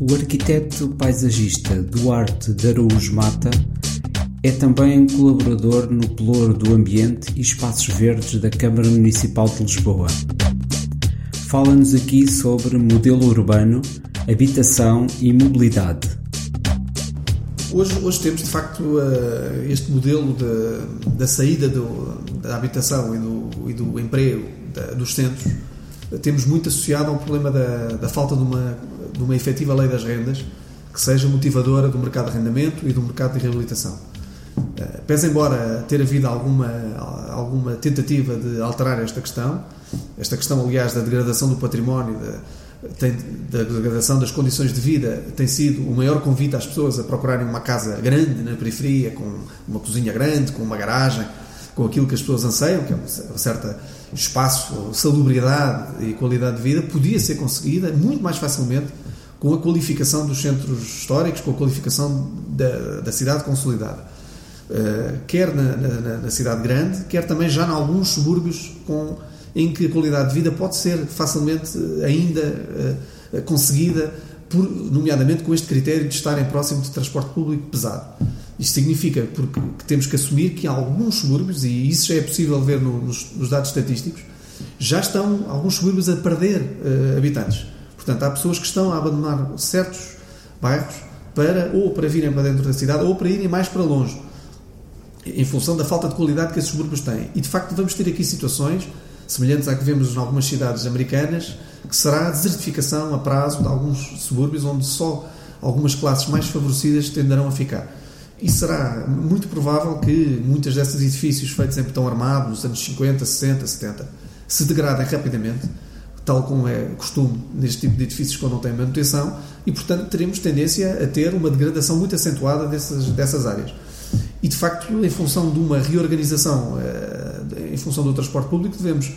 O arquiteto paisagista Duarte de Araújo Mata é também colaborador no Pelour do Ambiente e Espaços Verdes da Câmara Municipal de Lisboa. Fala-nos aqui sobre modelo urbano, habitação e mobilidade. Hoje, hoje temos de facto eh, este modelo de, da saída do, da habitação e do, e do emprego da, dos centros, temos muito associado ao problema da, da falta de uma, de uma efetiva lei das rendas que seja motivadora do mercado de arrendamento e do mercado de reabilitação. Eh, pese embora ter havido alguma, alguma tentativa de alterar esta questão, esta questão, aliás, da degradação do património, da, tem, da degradação das condições de vida, tem sido o maior convite às pessoas a procurarem uma casa grande na periferia, com uma cozinha grande, com uma garagem, com aquilo que as pessoas anseiam, que é um espaço, salubridade e qualidade de vida, podia ser conseguida muito mais facilmente com a qualificação dos centros históricos, com a qualificação da, da cidade consolidada. Uh, quer na, na, na, cidade grande, quer também já em alguns subúrbios com, em que a qualidade de vida pode ser facilmente ainda uh, conseguida, por, nomeadamente com este critério de estarem próximo de transporte público pesado. Isto significa porque, que temos que assumir que alguns subúrbios, e isso já é possível ver no, nos, nos, dados estatísticos, já estão alguns subúrbios a perder uh, habitantes. Portanto, há pessoas que estão a abandonar certos bairros para ou para virem para dentro da cidade ou para irem mais para longe, em função da falta de qualidade que esses subúrbios têm. E de facto, vamos ter aqui situações semelhantes à que vemos em algumas cidades americanas, que será a desertificação a prazo de alguns subúrbios onde só algumas classes mais favorecidas tenderão a ficar. E será muito provável que muitas desses edifícios feitos em betão armado nos anos 50, 60, 70 se degradem rapidamente, tal como é costume neste tipo de edifícios quando não têm manutenção, e portanto teremos tendência a ter uma degradação muito acentuada dessas, dessas áreas. E de facto, em função de uma reorganização, eh, em função do transporte público, devemos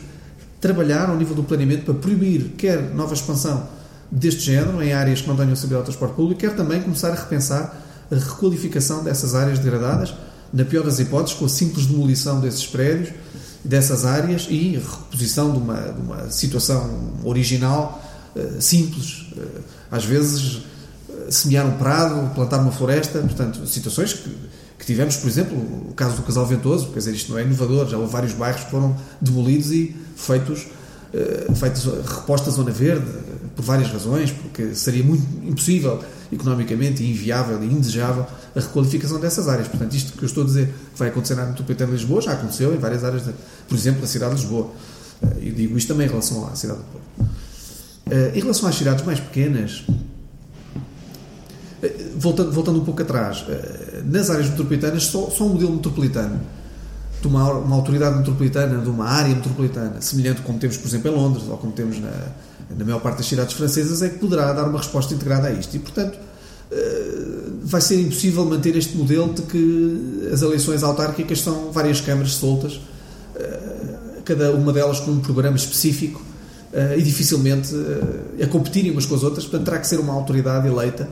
trabalhar ao nível do planeamento para proibir quer nova expansão deste género em áreas que não tenham sabido ao transporte público, quer também começar a repensar a requalificação dessas áreas degradadas, na pior das hipóteses, com a simples demolição desses prédios, dessas áreas e reposição de uma, de uma situação original, uh, simples. Uh, às vezes, uh, semear um prado, plantar uma floresta, portanto, situações que, que, tivemos, por exemplo, o caso do Casal Ventoso, quer dizer, isto não é inovador, já houve vários bairros que foram demolidos e feitos, feitos reposta zona verde, por várias razões, porque seria muito impossível economicamente inviável e indesejável a requalificação dessas áreas. Portanto, isto que eu estou a dizer vai acontecer na metropolitana de Lisboa, já aconteceu em várias áreas, de, por exemplo, na cidade de Lisboa. E digo isto também em relação à cidade do Porto. Eh, em relação às cidades mais pequenas, eh, voltando, voltando um pouco atrás, eh, nas áreas metropolitanas, só, só um modelo metropolitano de uma, uma autoridade metropolitana, de uma área metropolitana, semelhante como temos, por exemplo, em Londres, ou como temos na, na maior parte das cidades francesas, é que poderá dar uma resposta integrada a isto. E, portanto, eh, vai ser impossível manter este modelo de que as eleições autárquicas são várias câmaras soltas, eh, cada uma delas com um programa específico eh, e dificilmente a competirem umas com as outras, portanto, terá que ser uma autoridade eleita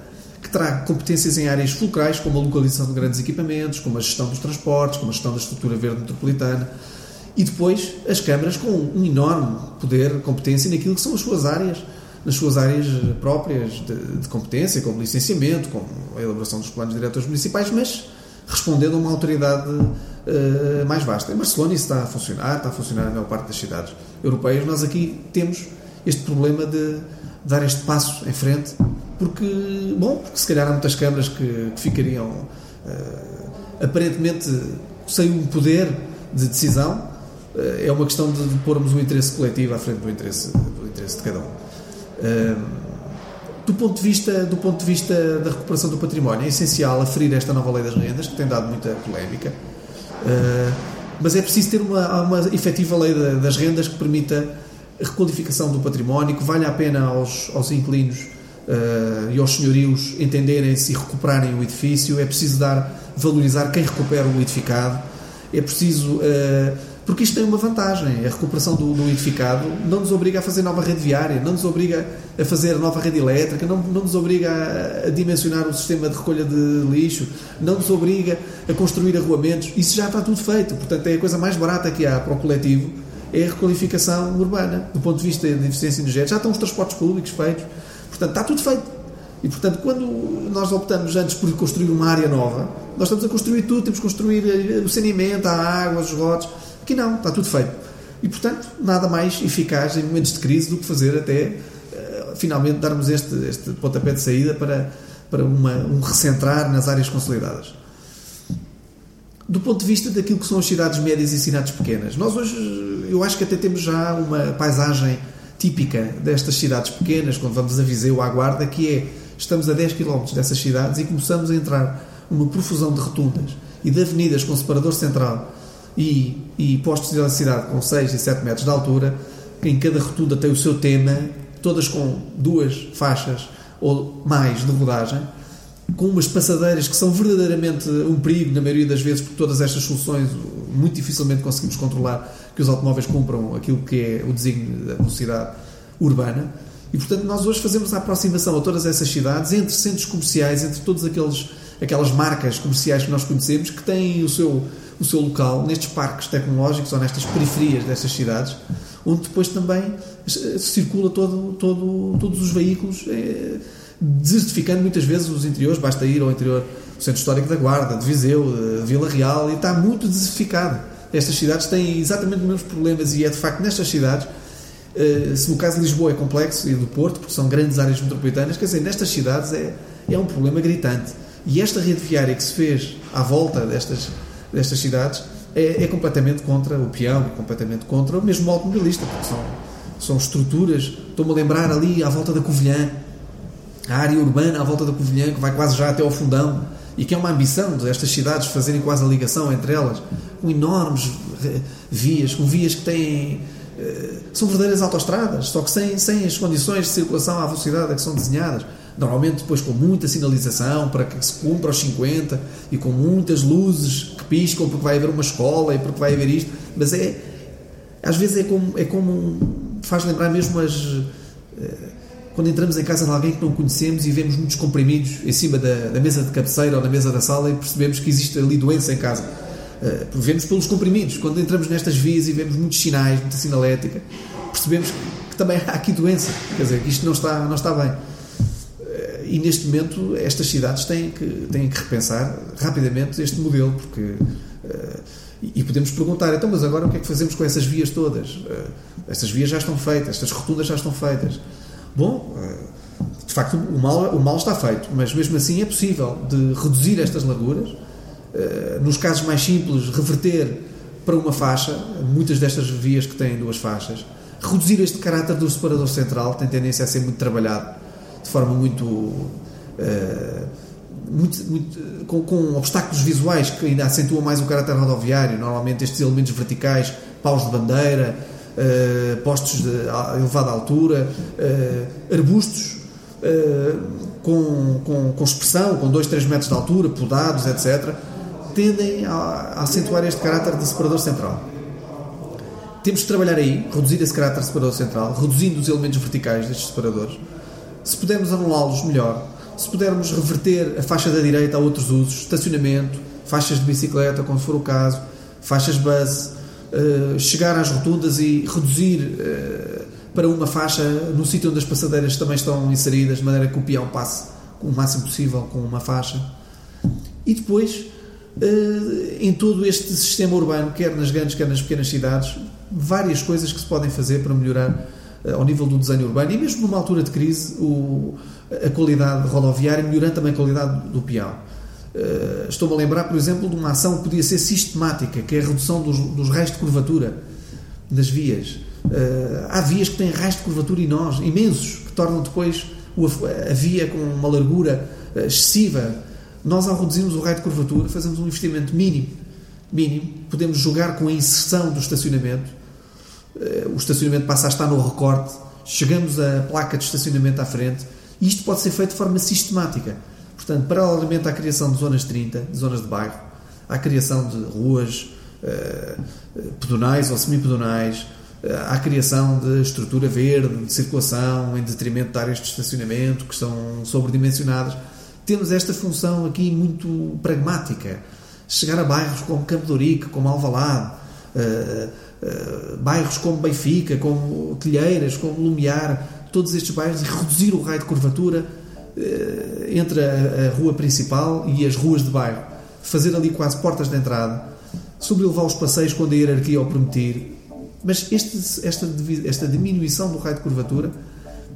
que terá competências em áreas fulcrais, como a localização de grandes equipamentos, como a gestão dos transportes, como a gestão da estrutura verde metropolitana, e depois as câmaras com um enorme poder, competência naquilo que são as suas áreas, nas suas áreas próprias de, de competência, como licenciamento, como a elaboração dos planos diretores municipais, mas respondendo a uma autoridade uh, mais vasta. Em Barcelona isso está a funcionar, está a funcionar na maior parte das cidades europeias. Nós aqui temos este problema de dar este passo em frente, porque, bom, porque se calhar há muitas câmaras que, que ficariam uh, aparentemente sem um poder de decisão, é uma questão de, pormos o interesse coletivo à frente do interesse, do interesse de cada um. do ponto, de vista, do ponto de vista da recuperação do património, é essencial aferir esta nova lei das rendas, que tem dado muita polémica, mas é preciso ter uma, uma efetiva lei das rendas que permita a requalificação do património, que valha a pena aos, aos inquilinos uh, e aos senhorios entenderem-se e recuperarem o edifício. É preciso dar, valorizar quem recupera o edificado. É preciso uh, porque isto tem uma vantagem. A recuperação do, do, edificado não nos obriga a fazer nova rede viária, não nos obriga a fazer nova rede elétrica, não, não nos obriga a, a, dimensionar o sistema de recolha de lixo, não nos obriga a construir arruamentos. Isso já está tudo feito. Portanto, é a coisa mais barata que há para o coletivo é a requalificação urbana. Do ponto de vista de eficiência energética, já estão os transportes públicos feitos. Portanto, está tudo feito. E, portanto, quando nós optamos antes por construir uma área nova, nós estamos a construir tudo, temos que construir eh, o saneamento, a água, os esgotos. Aqui não, está tudo feito. E, portanto, nada mais eficaz em momentos de crise do que fazer até uh, finalmente darmos este, este pontapé de saída para, para uma, um recentrar nas áreas consolidadas. Do ponto de vista daquilo que são as cidades médias e cidades pequenas, nós hoje, eu acho que até temos já uma paisagem típica destas cidades pequenas, quando vamos a Viseu, à Guarda, que é estamos a 10 km dessas cidades e começamos a entrar numa profusão de rotundas e de avenidas com separador central e, e postos de eletricidade com 6 e 7 metros de altura, em cada rotunda tem o seu tema, todas com duas faixas ou mais de rodagem, com umas passadeiras que são verdadeiramente um perigo, na maioria das vezes, porque todas estas soluções muito dificilmente conseguimos controlar que os automóveis cumpram aquilo que é o desígnio da velocidade urbana. E, portanto, nós hoje fazemos a aproximação a todas essas cidades, entre centros comerciais, entre todas aquelas marcas comerciais que nós conhecemos, que têm o seu, o seu local nestes parques tecnológicos ou nestas periferias dessas cidades, onde depois também circula todo, todo, todos os veículos, eh, desertificando muitas vezes os interiores. Basta ir ao interior do Centro Histórico da Guarda, de Viseu, de Vila Real, e está muito desertificado. Estas cidades têm exatamente os mesmos problemas, e é de facto nestas cidades eh, se no caso de Lisboa é complexo e do Porto, porque são grandes áreas metropolitanas, quer dizer, nestas cidades é, é um problema gritante. E esta rede viária que se fez à volta destas, destas cidades é, é completamente contra o peão, é completamente contra o mesmo automobilista, porque são, são estruturas. Estou-me a lembrar ali à volta da Covilhã, a área urbana à volta da Covilhã, que vai quase já até ao fundão, e que é uma ambição destas cidades fazerem quase a ligação entre elas, com enormes vias, com vias que têm eh, são verdadeiras autoestradas, só que sem, sem as condições de circulação à velocidade a que são desenhadas. Normalmente, depois, com muita sinalização para que se cumpra aos 50 e com muitas luzes que piscam porque vai haver uma escola e porque vai haver isto, mas é. Às vezes é como. É como faz lembrar mesmo as. Quando entramos em casa de alguém que não conhecemos e vemos muitos comprimidos em cima da, da mesa de cabeceira ou da mesa da sala e percebemos que existe ali doença em casa Uh, vemos pelos comprimidos. Quando entramos nestas vias e vemos muitos sinais, muita sinalética, percebemos que também há aqui doença. Quer dizer, que isto não está, não está bem. Uh, e neste momento, estas cidades têm que, têm que repensar rapidamente este modelo, porque. Uh, e podemos perguntar, então, mas agora o que é que fazemos com essas vias todas? Estas vias já estão feitas, estas rotundas já estão feitas. Bom, de facto, o mal, o mal está feito, mas mesmo assim é possível de reduzir estas larguras eh, nos casos mais simples, reverter para uma faixa, muitas destas vias que têm duas faixas, reduzir este caráter do separador central, tem tendência a ser muito trabalhado de forma muito. Uh, muito, muito com, com, obstáculos visuais que ainda acentuam mais o caráter rodoviário, normalmente estes elementos verticais, paus de bandeira, uh, postos de elevada altura, uh, arbustos com, com, com expressão, com 2, 3 metros de altura, podados, etc tendem a, a acentuar este caráter de separador central. Temos de trabalhar aí, reduzir esse caráter separador central, reduzindo os elementos verticais destes separadores. Se pudermos anulá-los, melhor. Se pudermos reverter a faixa da direita a outros usos, estacionamento, faixas de bicicleta, quando for o caso, faixas base, uh, chegar às rotundas e reduzir uh, para uma faixa no sítio onde as passadeiras também estão inseridas, de maneira que o peão passe o máximo possível com uma faixa. E depois eh, em todo este sistema urbano, quer nas grandes, quer nas pequenas cidades, várias coisas que se podem fazer para melhorar eh, ao nível do desenho urbano e mesmo numa altura de crise o, a qualidade rodoviária, melhorando também a qualidade do peão. Uh, Estou-me a lembrar, por exemplo, de uma ação que podia ser sistemática, que é a redução dos, dos raios de curvatura das vias. Uh, há vias que têm raios de curvatura imensos, que tornam depois a via com uma largura excessiva nós, ao reduzirmos o raio de curvatura, fazemos um investimento mínimo. Mínimo. Podemos jogar com a inserção do estacionamento. Eh, o estacionamento passa a estar no recorte. Chegamos à placa de estacionamento à frente. E isto pode ser feito de forma sistemática. Portanto, paralelamente à criação de zonas 30, de zonas de bairro, à criação de ruas uh, pedonais ou semipedonais, uh, à criação de estrutura verde, de circulação, em detrimento de áreas de estacionamento que são sobredimensionadas temos esta função aqui muito pragmática. Chegar a bairros como Campo de Ourique, como Alvalade, bairros como Benfica, como Telheiras, como Lumiar, todos estes bairros e reduzir o raio de curvatura entre a, a, rua principal e as ruas de bairro, fazer ali quase portas de entrada, sobrelevar os passeios quando a hierarquia o permitir. Mas este, esta, esta diminuição do raio de curvatura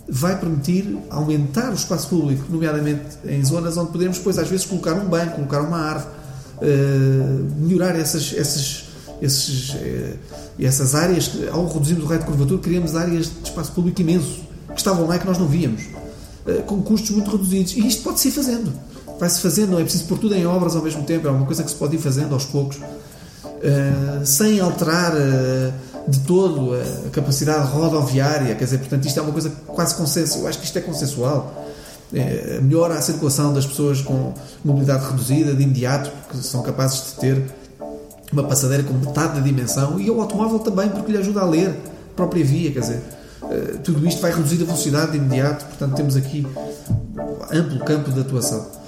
vai permitir aumentar o espaço público, nomeadamente em zonas onde podemos depois às vezes colocar um banco, colocar uma árvore, melhorar essas, essas, esses, essas áreas. Ao reduzirmos o raio de curvatura, criamos áreas de espaço público imenso que estavam lá e que nós não víamos, com custos muito reduzidos. E isto pode-se ir fazendo. Vai-se fazendo, não é preciso pôr tudo em obras ao mesmo tempo, é uma coisa que se pode ir fazendo aos poucos, sem alterar de todo a capacidade rodoviária, quer dizer, portanto, isto é uma coisa quase consensual, eu acho que isto é consensual. É, melhora a circulação das pessoas com mobilidade reduzida de imediato, porque são capazes de ter uma passadeira com metade da dimensão, e o automóvel também, porque lhe ajuda a ler a própria via, quer dizer, tudo isto vai reduzir a velocidade de imediato, portanto, temos aqui amplo campo de atuação.